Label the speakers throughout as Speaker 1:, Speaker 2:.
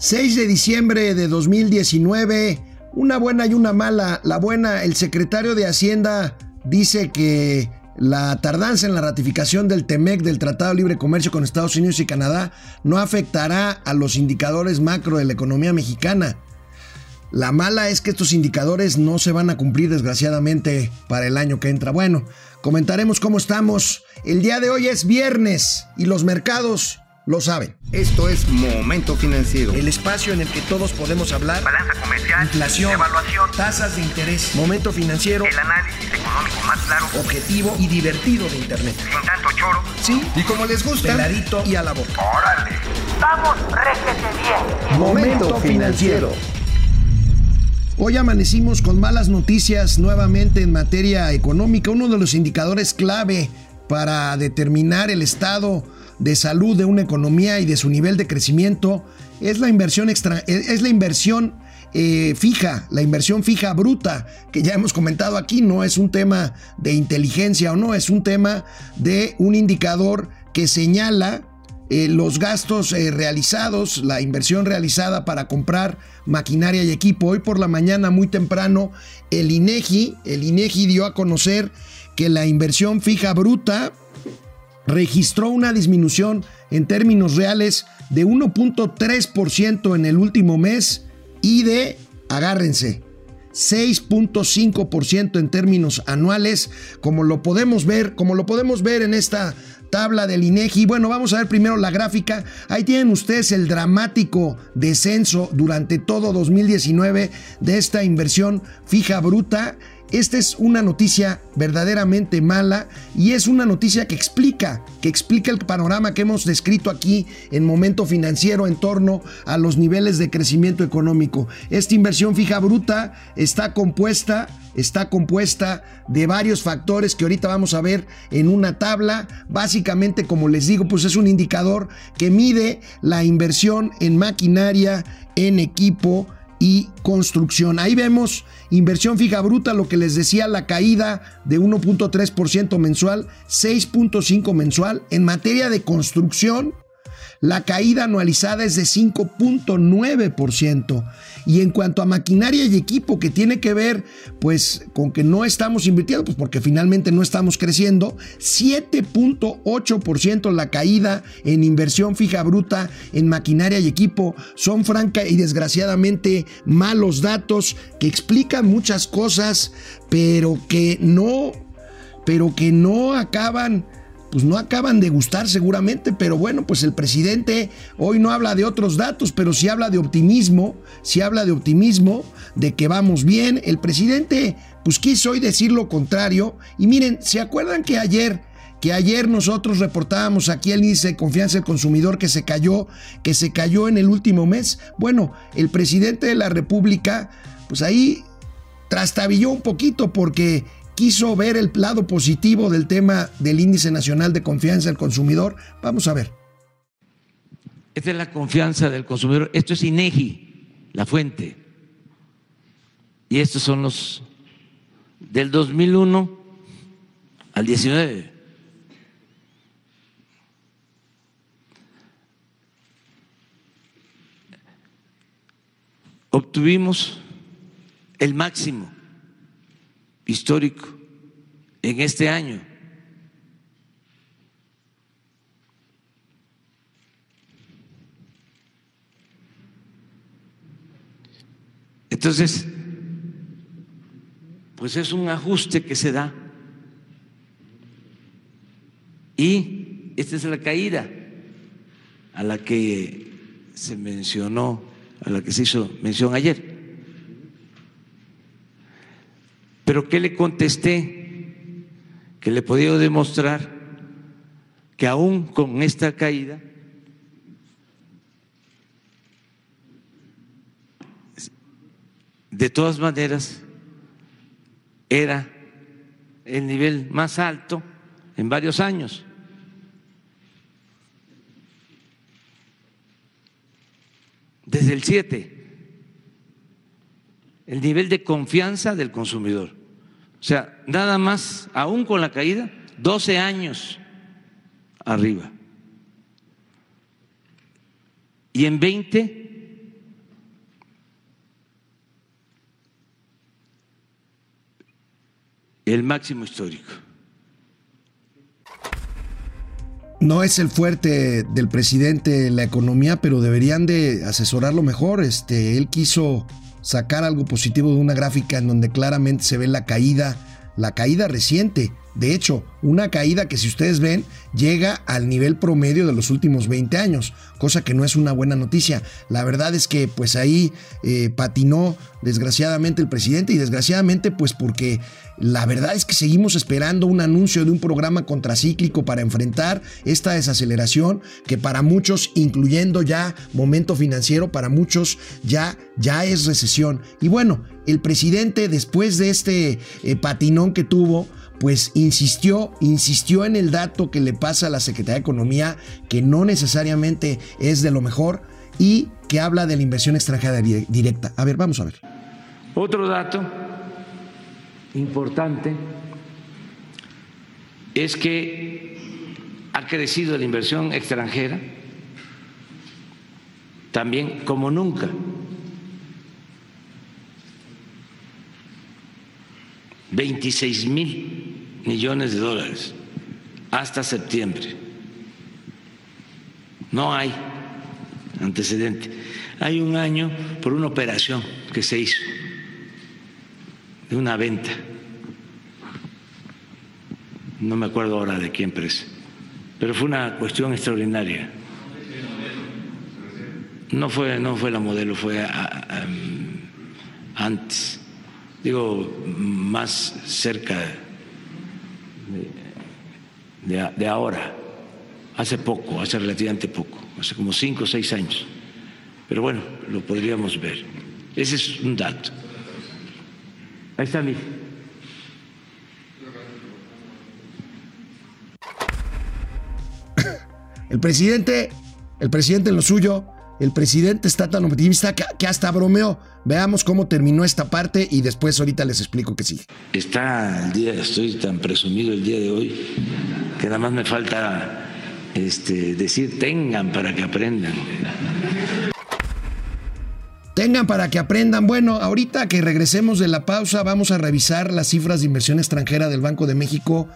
Speaker 1: 6 de diciembre de 2019, una buena y una mala. La buena, el secretario de Hacienda dice que la tardanza en la ratificación del TEMEC, del Tratado de Libre Comercio con Estados Unidos y Canadá, no afectará a los indicadores macro de la economía mexicana. La mala es que estos indicadores no se van a cumplir desgraciadamente para el año que entra. Bueno, comentaremos cómo estamos. El día de hoy es viernes y los mercados lo saben.
Speaker 2: Esto es Momento Financiero.
Speaker 1: El espacio en el que todos podemos hablar.
Speaker 3: Balanza comercial.
Speaker 1: Inflación.
Speaker 3: Evaluación.
Speaker 1: Tasas de interés. Momento Financiero.
Speaker 3: El análisis económico más claro.
Speaker 1: Objetivo y divertido de Internet.
Speaker 3: Sin tanto choro.
Speaker 1: Sí.
Speaker 2: Y como les gusta.
Speaker 1: Peladito y a la boca.
Speaker 3: Órale. Vamos, réjete bien.
Speaker 2: Momento Financiero.
Speaker 1: Hoy amanecimos con malas noticias nuevamente en materia económica. Uno de los indicadores clave para determinar el estado de salud de una economía y de su nivel de crecimiento es la inversión extra, es la inversión eh, fija, la inversión fija bruta, que ya hemos comentado aquí, no es un tema de inteligencia o no, es un tema de un indicador que señala eh, los gastos eh, realizados, la inversión realizada para comprar maquinaria y equipo. Hoy por la mañana, muy temprano, el INEGI, el INEGI dio a conocer que la inversión fija bruta registró una disminución en términos reales de 1.3% en el último mes y de, agárrense, 6.5% en términos anuales, como lo podemos ver, como lo podemos ver en esta tabla del INEGI. Bueno, vamos a ver primero la gráfica. Ahí tienen ustedes el dramático descenso durante todo 2019 de esta inversión fija bruta esta es una noticia verdaderamente mala y es una noticia que explica, que explica el panorama que hemos descrito aquí en momento financiero en torno a los niveles de crecimiento económico. Esta inversión fija bruta está compuesta está compuesta de varios factores que ahorita vamos a ver en una tabla. Básicamente, como les digo, pues es un indicador que mide la inversión en maquinaria, en equipo, y construcción. Ahí vemos inversión fija bruta, lo que les decía, la caída de 1.3% mensual, 6.5% mensual. En materia de construcción, la caída anualizada es de 5.9%. Y en cuanto a maquinaria y equipo, que tiene que ver pues con que no estamos invirtiendo, pues porque finalmente no estamos creciendo, 7.8% la caída en inversión fija bruta en maquinaria y equipo. Son franca y desgraciadamente malos datos que explican muchas cosas, pero que no, pero que no acaban pues no acaban de gustar seguramente, pero bueno, pues el presidente hoy no habla de otros datos, pero sí habla de optimismo, sí habla de optimismo, de que vamos bien. El presidente pues quiso hoy decir lo contrario y miren, ¿se acuerdan que ayer que ayer nosotros reportábamos aquí el índice de confianza del consumidor que se cayó, que se cayó en el último mes? Bueno, el presidente de la República pues ahí trastabilló un poquito porque quiso ver el lado positivo del tema del índice nacional de confianza del consumidor. Vamos a ver.
Speaker 4: Esta es la confianza del consumidor. Esto es INEGI, la fuente. Y estos son los del 2001 al 19. Obtuvimos el máximo histórico en este año. Entonces, pues es un ajuste que se da. Y esta es la caída a la que se mencionó, a la que se hizo mención ayer. Pero ¿qué le contesté? Que le podía demostrar que aún con esta caída, de todas maneras, era el nivel más alto en varios años. Desde el 7, el nivel de confianza del consumidor. O sea, nada más, aún con la caída, 12 años arriba. Y en 20, el máximo histórico.
Speaker 1: No es el fuerte del presidente la economía, pero deberían de asesorarlo mejor. Este, él quiso sacar algo positivo de una gráfica en donde claramente se ve la caída, la caída reciente de hecho, una caída que si ustedes ven llega al nivel promedio de los últimos 20 años, cosa que no es una buena noticia. La verdad es que pues ahí eh, patinó desgraciadamente el presidente y desgraciadamente pues porque la verdad es que seguimos esperando un anuncio de un programa contracíclico para enfrentar esta desaceleración que para muchos, incluyendo ya momento financiero, para muchos ya, ya es recesión. Y bueno, el presidente después de este eh, patinón que tuvo, pues insistió, insistió en el dato que le pasa a la Secretaría de Economía, que no necesariamente es de lo mejor y que habla de la inversión extranjera directa. A ver, vamos a ver.
Speaker 4: Otro dato importante es que ha crecido la inversión extranjera también como nunca. 26 mil millones de dólares hasta septiembre. No hay antecedente. Hay un año por una operación que se hizo de una venta. No me acuerdo ahora de qué empresa, pero fue una cuestión extraordinaria. No fue, no fue la modelo, fue antes digo, más cerca de, de, ahora, hace poco, hace relativamente poco, hace como cinco o seis años. Pero bueno, lo podríamos ver. Ese es un dato. Ahí está mi.
Speaker 1: El presidente, el presidente en lo suyo, el presidente está tan optimista que, hasta bromeó. Veamos cómo terminó esta parte y después ahorita les explico que sí.
Speaker 4: Está el día, estoy tan presumido el día de hoy que nada más me falta este, decir tengan para que aprendan.
Speaker 1: Tengan para que aprendan. Bueno, ahorita que regresemos de la pausa vamos a revisar las cifras de inversión extranjera del Banco de México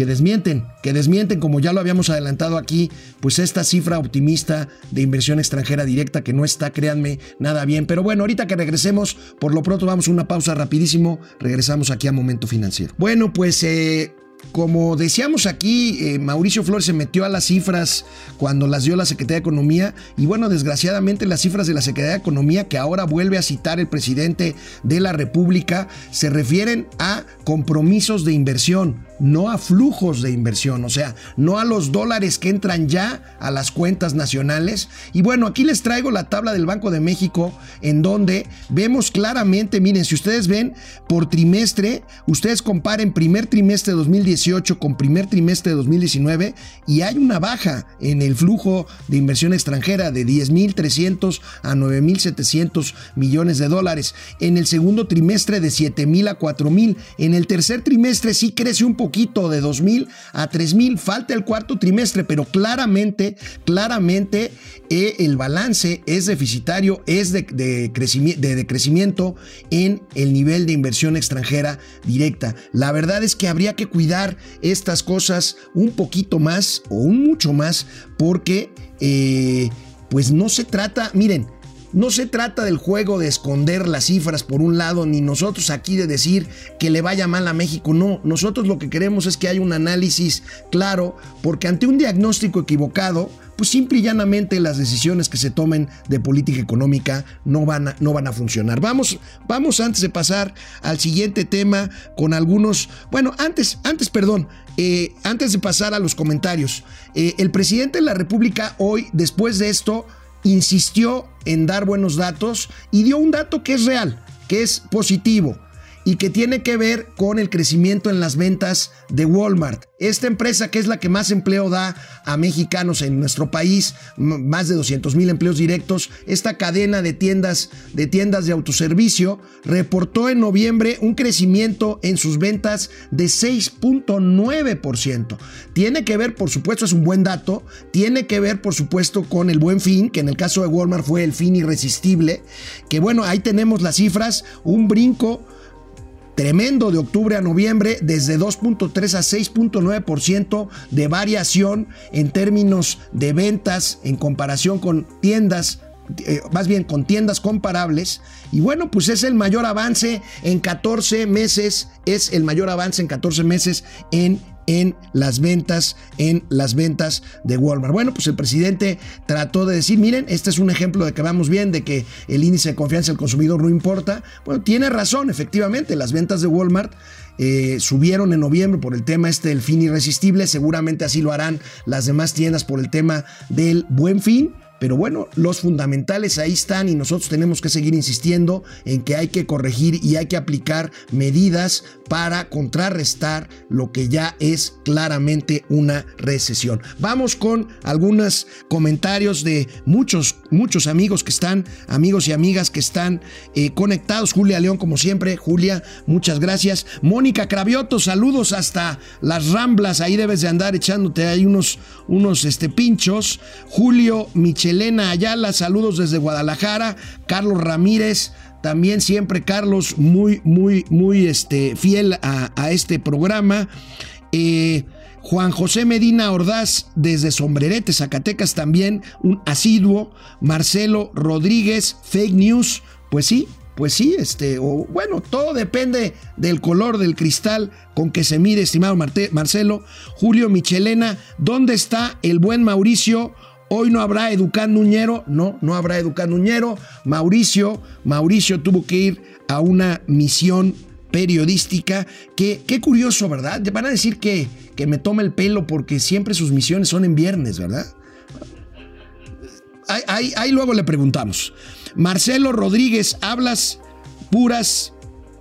Speaker 1: que desmienten, que desmienten, como ya lo habíamos adelantado aquí, pues esta cifra optimista de inversión extranjera directa que no está, créanme, nada bien. Pero bueno, ahorita que regresemos, por lo pronto vamos a una pausa rapidísimo, regresamos aquí a Momento Financiero. Bueno, pues eh, como decíamos aquí, eh, Mauricio Flores se metió a las cifras cuando las dio la Secretaría de Economía y bueno, desgraciadamente las cifras de la Secretaría de Economía que ahora vuelve a citar el presidente de la República se refieren a compromisos de inversión, no a flujos de inversión, o sea, no a los dólares que entran ya a las cuentas nacionales. Y bueno, aquí les traigo la tabla del Banco de México en donde vemos claramente, miren, si ustedes ven por trimestre, ustedes comparen primer trimestre de 2018 con primer trimestre de 2019 y hay una baja en el flujo de inversión extranjera de 10.300 a 9.700 millones de dólares. En el segundo trimestre de 7.000 a 4.000. En el tercer trimestre sí crece un poquito de 2.000 a 3.000, falta el cuarto trimestre, pero claramente, claramente eh, el balance es deficitario, es de, de, de crecimiento en el nivel de inversión extranjera directa. La verdad es que habría que cuidar estas cosas un poquito más o un mucho más porque eh, pues no se trata, miren, no se trata del juego de esconder las cifras por un lado, ni nosotros aquí de decir que le vaya mal a México. No, nosotros lo que queremos es que haya un análisis claro, porque ante un diagnóstico equivocado, pues simple y llanamente las decisiones que se tomen de política económica no van a, no van a funcionar. Vamos, vamos antes de pasar al siguiente tema con algunos, bueno, antes, antes, perdón, eh, antes de pasar a los comentarios, eh, el presidente de la República hoy, después de esto, insistió en dar buenos datos y dio un dato que es real, que es positivo y que tiene que ver con el crecimiento en las ventas de Walmart. Esta empresa que es la que más empleo da a mexicanos en nuestro país, más de 200 mil empleos directos, esta cadena de tiendas, de tiendas de autoservicio reportó en noviembre un crecimiento en sus ventas de 6.9%. Tiene que ver, por supuesto, es un buen dato, tiene que ver, por supuesto, con el buen fin, que en el caso de Walmart fue el fin irresistible, que bueno, ahí tenemos las cifras, un brinco tremendo de octubre a noviembre, desde 2.3 a 6.9% de variación en términos de ventas en comparación con tiendas eh, más bien con tiendas comparables. Y bueno, pues es el mayor avance en 14 meses, es el mayor avance en 14 meses en en las ventas, en las ventas de Walmart. Bueno, pues el presidente trató de decir, miren, este es un ejemplo de que vamos bien, de que el índice de confianza del consumidor no importa. Bueno, tiene razón, efectivamente, las ventas de Walmart eh, subieron en noviembre por el tema este del fin irresistible, seguramente así lo harán las demás tiendas por el tema del buen fin. Pero bueno, los fundamentales ahí están y nosotros tenemos que seguir insistiendo en que hay que corregir y hay que aplicar medidas para contrarrestar lo que ya es claramente una recesión. Vamos con algunos comentarios de muchos, muchos amigos que están, amigos y amigas que están eh, conectados. Julia León, como siempre. Julia, muchas gracias. Mónica Cravioto, saludos hasta las Ramblas. Ahí debes de andar echándote ahí unos, unos este, pinchos. Julio Michelena Ayala, saludos desde Guadalajara. Carlos Ramírez, también siempre Carlos muy, muy, muy este, fiel a, este programa. Eh, Juan José Medina Ordaz desde Sombrerete, Zacatecas también, un asiduo. Marcelo Rodríguez, fake news. Pues sí, pues sí, este, o bueno, todo depende del color del cristal con que se mire, estimado Marcelo. Julio Michelena, ¿dónde está el buen Mauricio? Hoy no habrá Educando Uñero, no, no habrá Educando Uñero. Mauricio, Mauricio tuvo que ir a una misión periodística. Que, qué curioso, ¿verdad? Van a decir que, que me tome el pelo porque siempre sus misiones son en viernes, ¿verdad? Ahí, ahí luego le preguntamos. Marcelo Rodríguez, hablas puras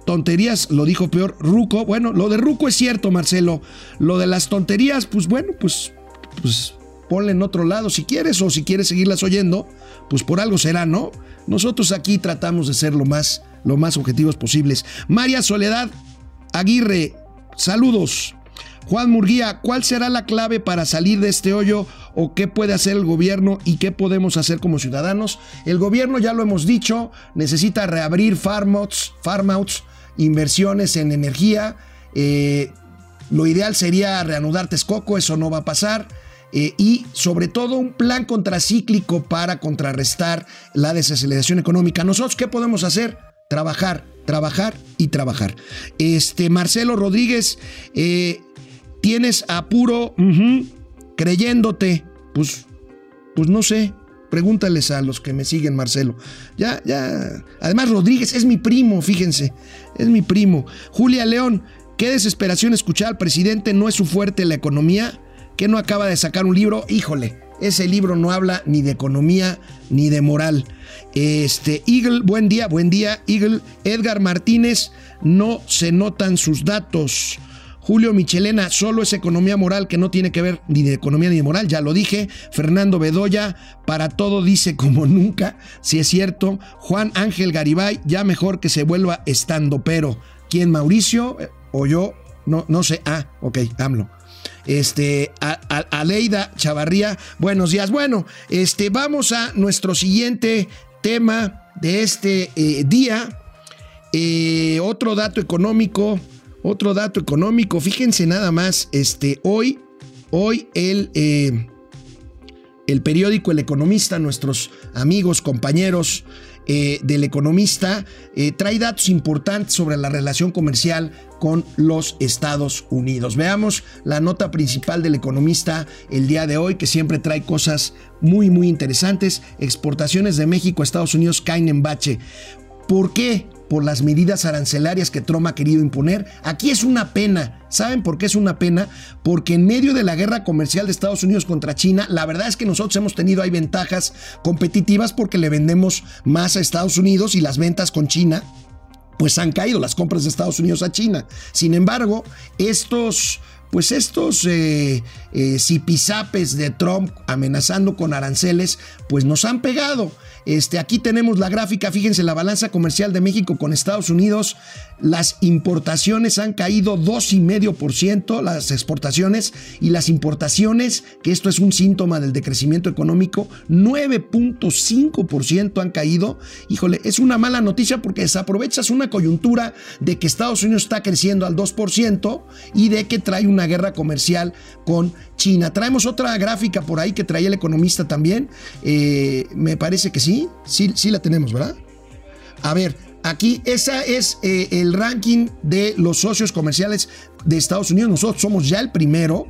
Speaker 1: tonterías, lo dijo peor Ruco. Bueno, lo de Ruco es cierto, Marcelo. Lo de las tonterías, pues bueno, pues, pues ponle en otro lado si quieres o si quieres seguirlas oyendo, pues por algo será, ¿no? Nosotros aquí tratamos de ser lo más, lo más objetivos posibles. María Soledad Aguirre, saludos. Juan Murguía, ¿cuál será la clave para salir de este hoyo o qué puede hacer el gobierno y qué podemos hacer como ciudadanos? El gobierno, ya lo hemos dicho, necesita reabrir farmouts, farmouts inversiones en energía. Eh, lo ideal sería reanudar Texcoco, eso no va a pasar. Eh, y sobre todo un plan contracíclico para contrarrestar la desaceleración económica. ¿Nosotros qué podemos hacer? Trabajar, trabajar y trabajar. Este, Marcelo Rodríguez, eh, tienes apuro creyéndote, pues, pues no sé, Pregúntales a los que me siguen, Marcelo. Ya, ya. Además, Rodríguez es mi primo, fíjense. Es mi primo. Julia León, qué desesperación escuchar al presidente. No es su fuerte la economía que no acaba de sacar un libro, híjole, ese libro no habla ni de economía ni de moral. Este, Eagle, buen día, buen día, Eagle. Edgar Martínez, no se notan sus datos. Julio Michelena, solo es economía moral que no tiene que ver ni de economía ni de moral, ya lo dije. Fernando Bedoya, para todo dice como nunca, si es cierto. Juan Ángel Garibay, ya mejor que se vuelva estando, pero ¿quién Mauricio o yo? No, no sé. Ah, ok, AMLO. Este, a, Aleida Chavarría, buenos días. Bueno, este, vamos a nuestro siguiente tema de este eh, día. Eh, otro dato económico, otro dato económico. Fíjense nada más, este, hoy, hoy el, eh, el periódico El Economista, nuestros amigos, compañeros, del economista, trae datos importantes sobre la relación comercial con los Estados Unidos. Veamos la nota principal del economista el día de hoy, que siempre trae cosas muy, muy interesantes. Exportaciones de México a Estados Unidos caen en bache. ¿Por qué? Por las medidas arancelarias que Trump ha querido imponer. Aquí es una pena. ¿Saben por qué es una pena? Porque en medio de la guerra comercial de Estados Unidos contra China, la verdad es que nosotros hemos tenido ahí ventajas competitivas porque le vendemos más a Estados Unidos y las ventas con China pues han caído las compras de Estados Unidos a China. Sin embargo, estos pues estos eh, eh, zipizapes de Trump amenazando con aranceles, pues nos han pegado. Este, aquí tenemos la gráfica, fíjense, la balanza comercial de México con Estados Unidos. Las importaciones han caído 2,5%, las exportaciones y las importaciones, que esto es un síntoma del decrecimiento económico, 9.5% han caído. Híjole, es una mala noticia porque desaprovechas una coyuntura de que Estados Unidos está creciendo al 2% y de que trae una guerra comercial con China. Traemos otra gráfica por ahí que traía el economista también. Eh, me parece que sí, sí, sí la tenemos, ¿verdad? A ver, aquí esa es eh, el ranking de los socios comerciales de Estados Unidos. Nosotros somos ya el primero.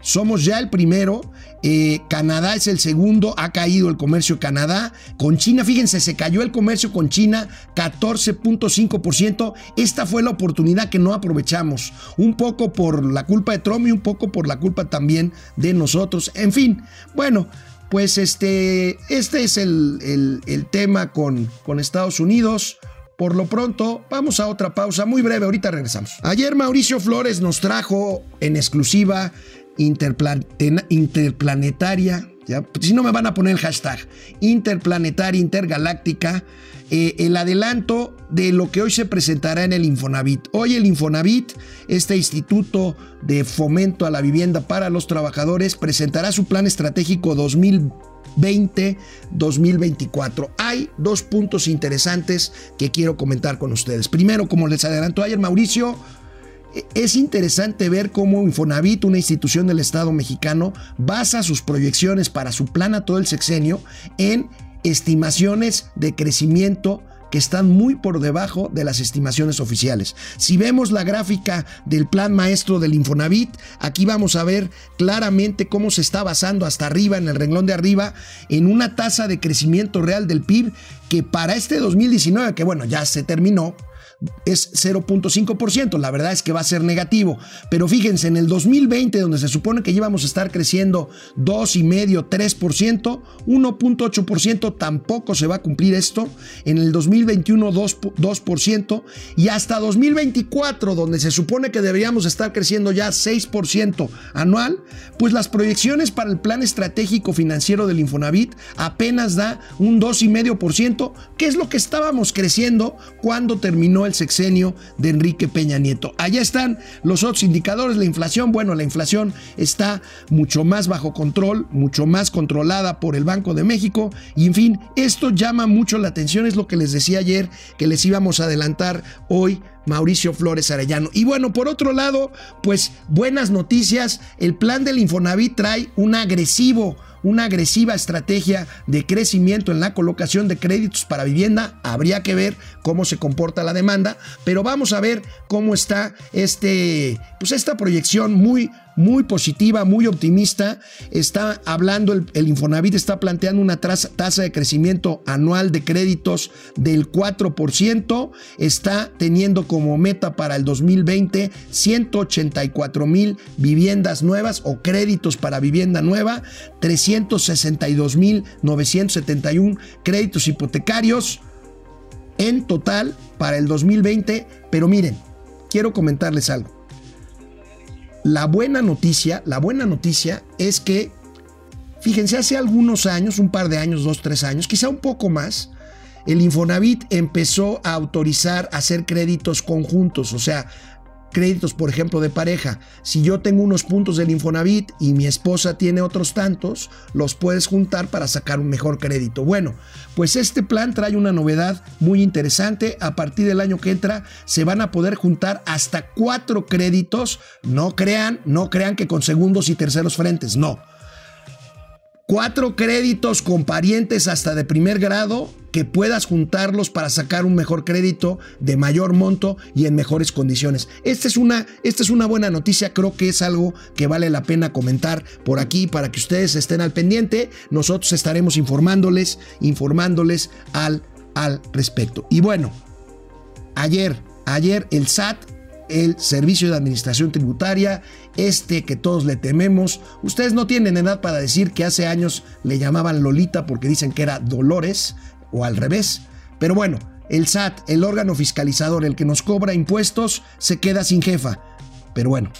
Speaker 1: Somos ya el primero. Eh, Canadá es el segundo. Ha caído el comercio Canadá. Con China, fíjense, se cayó el comercio con China 14.5%. Esta fue la oportunidad que no aprovechamos. Un poco por la culpa de Trump y un poco por la culpa también de nosotros. En fin, bueno. Pues este, este es el, el, tema con, con Estados Unidos. Por lo pronto, vamos a otra pausa muy breve, ahorita regresamos. Ayer Mauricio Flores nos trajo en exclusiva interplanetaria, ya, si no me van a poner el hashtag, interplanetaria, intergaláctica, eh, el adelanto de lo que hoy se presentará en el Infonavit. Hoy el Infonavit, este instituto de fomento a la vivienda para los trabajadores, presentará su plan estratégico 2020-2024. Hay dos puntos interesantes que quiero comentar con ustedes. Primero, como les adelantó ayer Mauricio, es interesante ver cómo Infonavit, una institución del Estado mexicano, basa sus proyecciones para su plan a todo el sexenio en estimaciones de crecimiento que están muy por debajo de las estimaciones oficiales. Si vemos la gráfica del plan maestro del Infonavit, aquí vamos a ver claramente cómo se está basando hasta arriba, en el renglón de arriba, en una tasa de crecimiento real del PIB que para este 2019, que bueno, ya se terminó, es 0.5%. La verdad es que va a ser negativo. Pero fíjense, en el 2020, donde se supone que íbamos a estar creciendo 2,5%, 3%, 1.8% tampoco se va a cumplir esto. En el 2021, 2%, 2%. Y hasta 2024, donde se supone que deberíamos estar creciendo ya 6% anual, pues las proyecciones para el plan estratégico financiero del Infonavit apenas da un 2,5%, que es lo que estábamos creciendo cuando terminó el sexenio de Enrique Peña Nieto. Allá están los otros indicadores, la inflación, bueno, la inflación está mucho más bajo control, mucho más controlada por el Banco de México y en fin, esto llama mucho la atención, es lo que les decía ayer que les íbamos a adelantar hoy Mauricio Flores Arellano. Y bueno, por otro lado, pues buenas noticias, el plan del Infonavit trae un agresivo una agresiva estrategia de crecimiento en la colocación de créditos para vivienda. Habría que ver cómo se comporta la demanda, pero vamos a ver cómo está este, pues esta proyección muy muy positiva, muy optimista. Está hablando, el, Infonavit está planteando una tasa de crecimiento anual de créditos del 4%. Está teniendo como meta para el 2020 184 mil viviendas nuevas o créditos para vivienda nueva, 362 mil 971 créditos hipotecarios en total para el 2020. Pero miren, quiero comentarles algo. La buena noticia, la buena noticia es que, fíjense, hace algunos años, un par de años, dos, tres años, quizá un poco más, el Infonavit empezó a autorizar hacer créditos conjuntos, o sea, créditos, por ejemplo, de pareja. Si yo tengo unos puntos del Infonavit y mi esposa tiene otros tantos, los puedes juntar para sacar un mejor crédito. Bueno, pues este plan trae una novedad muy interesante. A partir del año que entra se van a poder juntar hasta cuatro créditos. No crean, no crean que con segundos y terceros frentes, no cuatro créditos con parientes hasta de primer grado que puedas juntarlos para sacar un mejor crédito de mayor monto y en mejores condiciones. Esta es una, esta es una buena noticia, creo que es algo que vale la pena comentar por aquí para que ustedes estén al pendiente. Nosotros estaremos informándoles, informándoles al, al respecto. Y bueno, ayer, ayer el SAT el Servicio de Administración Tributaria, este que todos le tememos. Ustedes no tienen edad para decir que hace años le llamaban Lolita porque dicen que era Dolores o al revés. Pero bueno, el SAT, el órgano fiscalizador, el que nos cobra impuestos, se queda sin jefa. Pero bueno,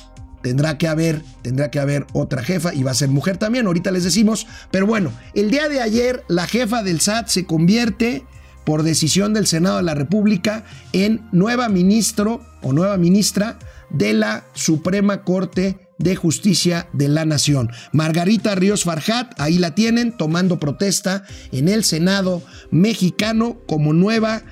Speaker 1: tendrá que haber, tendrá que haber otra jefa y va a ser mujer también, ahorita les decimos, pero bueno, el día de ayer la jefa del SAT se convierte por decisión del Senado de la República en nueva ministro o nueva ministra de la Suprema Corte de Justicia de la Nación. Margarita Ríos Farjat, ahí la tienen, tomando protesta en el Senado mexicano como nueva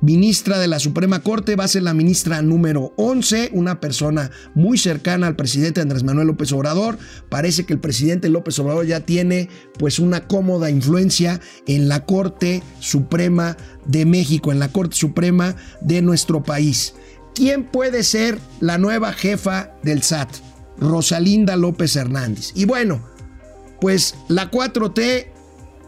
Speaker 1: ministra de la Suprema Corte, va a ser la ministra número 11, una persona muy cercana al presidente Andrés Manuel López Obrador. Parece que el presidente López Obrador ya tiene pues una cómoda influencia en la Corte Suprema de México, en la Corte Suprema de nuestro país. ¿Quién puede ser la nueva jefa del SAT? Rosalinda López Hernández. Y bueno, pues la 4T,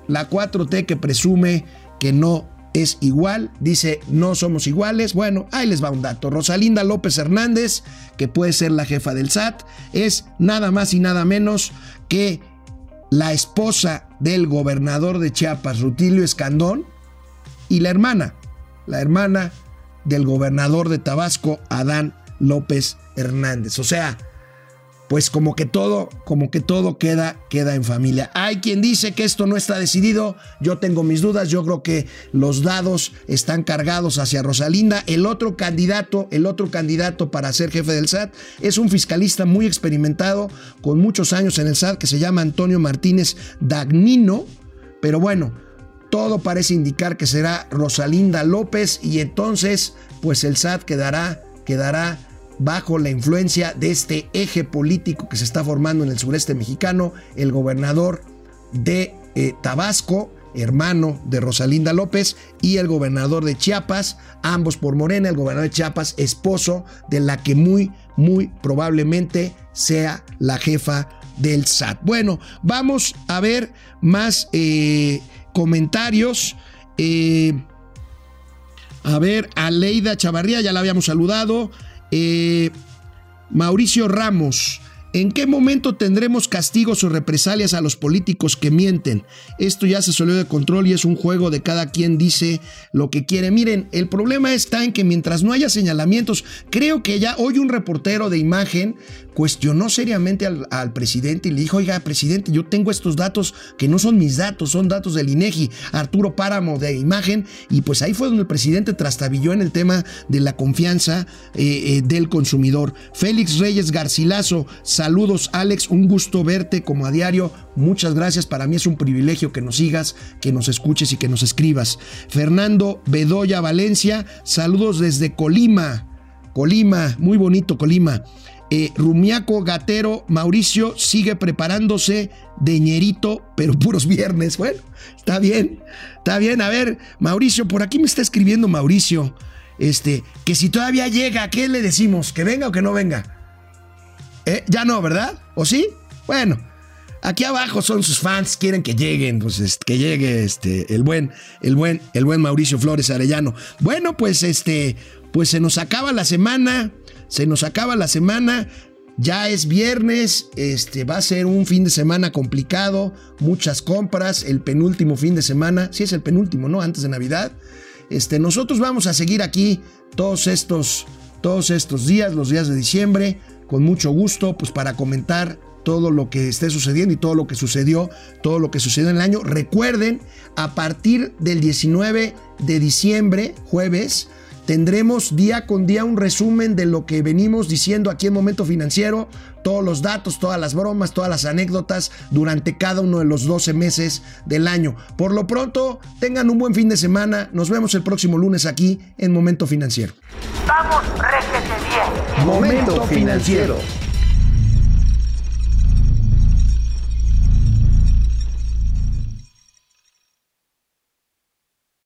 Speaker 1: la 4T que presume que no es igual, dice no somos iguales. Bueno, ahí les va un dato. Rosalinda López Hernández, que puede ser la jefa del SAT, es nada más y nada menos que la esposa del gobernador de Chiapas, Rutilio Escandón, y la hermana, la hermana del gobernador de Tabasco, Adán López Hernández. O sea, pues como que todo, como que todo queda, queda en familia. Hay quien dice que esto no está decidido, yo tengo mis dudas, yo creo que los dados están cargados hacia Rosalinda. El otro candidato, el otro candidato para ser jefe del SAT es un fiscalista muy experimentado, con muchos años en el SAT, que se llama Antonio Martínez Dagnino, pero bueno, todo parece indicar que será Rosalinda López y entonces pues el SAT quedará, quedará bajo la influencia de este eje político que se está formando en el sureste mexicano, el gobernador de eh, Tabasco, hermano de Rosalinda López, y el gobernador de Chiapas, ambos por Morena, el gobernador de Chiapas, esposo de la que muy, muy probablemente sea la jefa del SAT. Bueno, vamos a ver más eh, comentarios. Eh, a ver, a Leida Chavarría, ya la habíamos saludado. Eh, Mauricio Ramos, ¿En qué momento tendremos castigos o represalias a los políticos que mienten? Esto ya se salió de control y es un juego de cada quien dice lo que quiere. Miren, el problema está en que mientras no haya señalamientos, creo que ya hoy un reportero de imagen cuestionó seriamente al, presidente y le dijo, oiga, presidente, yo tengo estos datos que no son mis datos, son datos del INEGI, Arturo Páramo de imagen, y pues ahí fue donde el presidente trastabilló en el tema de la confianza eh, eh, del consumidor. Félix Reyes Garcilaso, Saludos Alex, un gusto verte como a diario. Muchas gracias, para mí es un privilegio que nos sigas, que nos escuches y que nos escribas. Fernando Bedoya Valencia, saludos desde Colima. Colima, muy bonito Colima. Eh, Rumiaco Gatero Mauricio sigue preparándose de ñerito, pero puros viernes. Bueno, está bien, está bien. A ver, Mauricio, por aquí me está escribiendo Mauricio. Este, que si todavía llega, ¿qué le decimos? ¿Que venga o que no venga? ¿Eh? Ya no, ¿verdad? ¿O sí? Bueno, aquí abajo son sus fans, quieren que lleguen, pues que llegue este, el buen, el buen, el buen Mauricio Flores Arellano. Bueno, pues este, pues se nos acaba la semana, se nos acaba la semana. Ya es viernes, este va a ser un fin de semana complicado, muchas compras, el penúltimo fin de semana, sí es el penúltimo, ¿no? Antes de Navidad. Este, nosotros vamos a seguir aquí todos estos, todos estos días, los días de diciembre con mucho gusto, pues para comentar todo lo que esté sucediendo y todo lo que sucedió, todo lo que sucedió en el año. Recuerden, a partir del 19 de diciembre, jueves, tendremos día con día un resumen de lo que venimos diciendo aquí en Momento Financiero, todos los datos, todas las bromas, todas las anécdotas durante cada uno de los 12 meses del año. Por lo pronto, tengan un buen fin de semana. Nos vemos el próximo lunes aquí en Momento Financiero.
Speaker 3: Vamos, réjete bien.
Speaker 2: Momento financiero.